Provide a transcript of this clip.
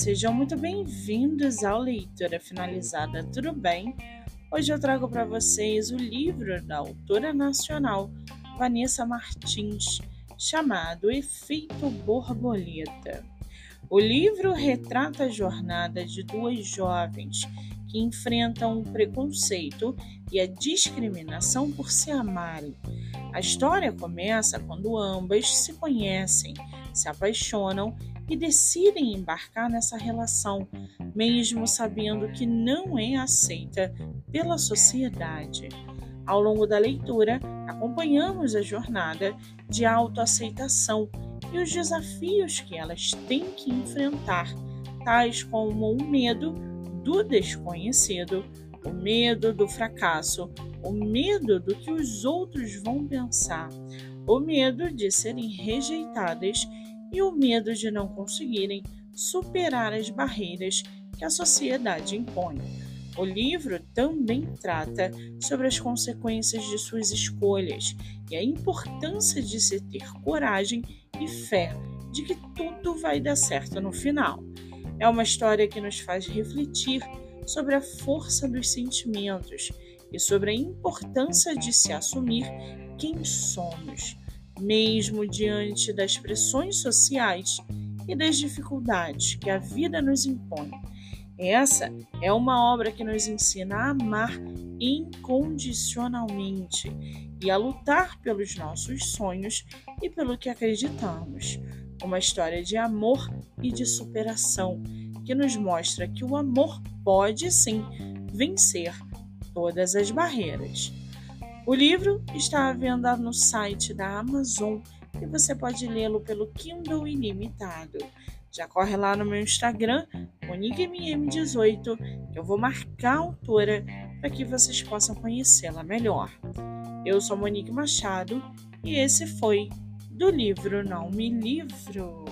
Sejam muito bem-vindos ao Leitura Finalizada, tudo bem? Hoje eu trago para vocês o livro da autora nacional Vanessa Martins, chamado Efeito Borboleta. O livro retrata a jornada de duas jovens que enfrentam o preconceito e a discriminação por se amarem. A história começa quando ambas se conhecem, se apaixonam e decidem embarcar nessa relação, mesmo sabendo que não é aceita pela sociedade. Ao longo da leitura, acompanhamos a jornada de autoaceitação e os desafios que elas têm que enfrentar, tais como o medo do desconhecido, o medo do fracasso, o medo do que os outros vão pensar, o medo de serem rejeitadas e o medo de não conseguirem superar as barreiras que a sociedade impõe. O livro também trata sobre as consequências de suas escolhas e a importância de se ter coragem e fé de que tudo vai dar certo no final. É uma história que nos faz refletir sobre a força dos sentimentos e sobre a importância de se assumir quem somos mesmo diante das pressões sociais e das dificuldades que a vida nos impõe. Essa é uma obra que nos ensina a amar incondicionalmente e a lutar pelos nossos sonhos e pelo que acreditamos. Uma história de amor e de superação que nos mostra que o amor pode sim vencer todas as barreiras. O livro está à venda no site da Amazon e você pode lê-lo pelo Kindle Ilimitado. Já corre lá no meu Instagram, MoniqueMM18, que eu vou marcar a autora para que vocês possam conhecê-la melhor. Eu sou Monique Machado e esse foi do livro Não Me Livro.